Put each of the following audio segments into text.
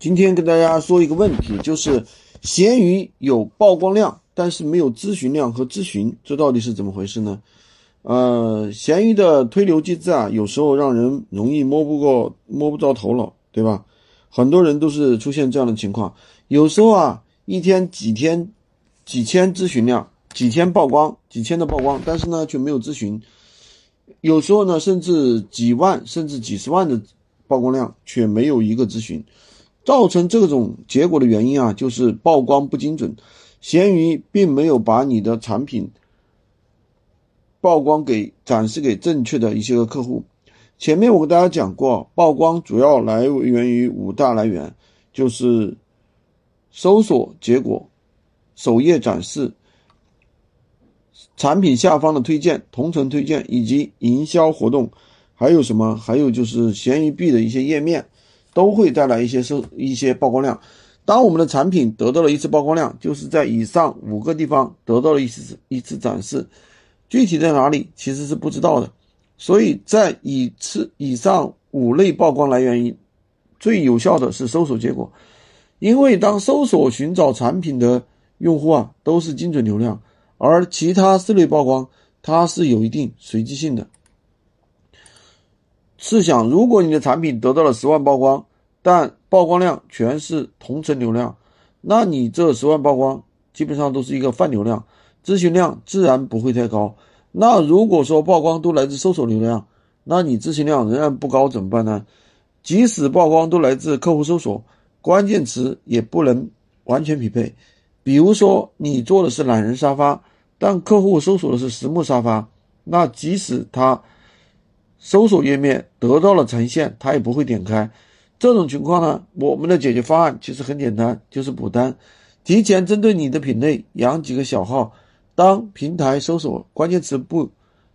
今天跟大家说一个问题，就是闲鱼有曝光量，但是没有咨询量和咨询，这到底是怎么回事呢？呃，闲鱼的推流机制啊，有时候让人容易摸不过、摸不着头脑，对吧？很多人都是出现这样的情况，有时候啊，一天几天、几千咨询量，几千曝光、几千的曝光，但是呢却没有咨询；有时候呢，甚至几万甚至几十万的曝光量，却没有一个咨询。造成这种结果的原因啊，就是曝光不精准，闲鱼并没有把你的产品曝光给展示给正确的一些个客户。前面我跟大家讲过，曝光主要来源于五大来源，就是搜索结果、首页展示、产品下方的推荐、同城推荐以及营销活动，还有什么？还有就是闲鱼币的一些页面。都会带来一些收一些曝光量。当我们的产品得到了一次曝光量，就是在以上五个地方得到了一次一次展示，具体在哪里其实是不知道的。所以在以次以上五类曝光来源于最有效的是搜索结果，因为当搜索寻找产品的用户啊都是精准流量，而其他四类曝光它是有一定随机性的。试想，如果你的产品得到了十万曝光，但曝光量全是同城流量，那你这十万曝光基本上都是一个泛流量，咨询量自然不会太高。那如果说曝光都来自搜索流量，那你咨询量仍然不高怎么办呢？即使曝光都来自客户搜索，关键词也不能完全匹配。比如说你做的是懒人沙发，但客户搜索的是实木沙发，那即使他。搜索页面得到了呈现，他也不会点开。这种情况呢，我们的解决方案其实很简单，就是补单。提前针对你的品类养几个小号，当平台搜索关键词不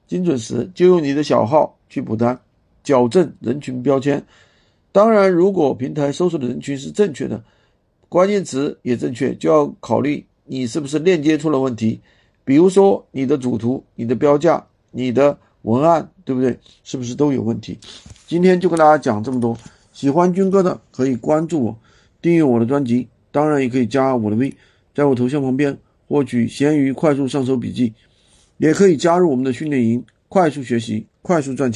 精准时，就用你的小号去补单，矫正人群标签。当然，如果平台搜索的人群是正确的，关键词也正确，就要考虑你是不是链接出了问题。比如说你的主图、你的标价、你的。文案对不对？是不是都有问题？今天就跟大家讲这么多。喜欢军哥的可以关注我，订阅我的专辑，当然也可以加我的微，在我头像旁边获取闲鱼快速上手笔记，也可以加入我们的训练营，快速学习，快速赚钱。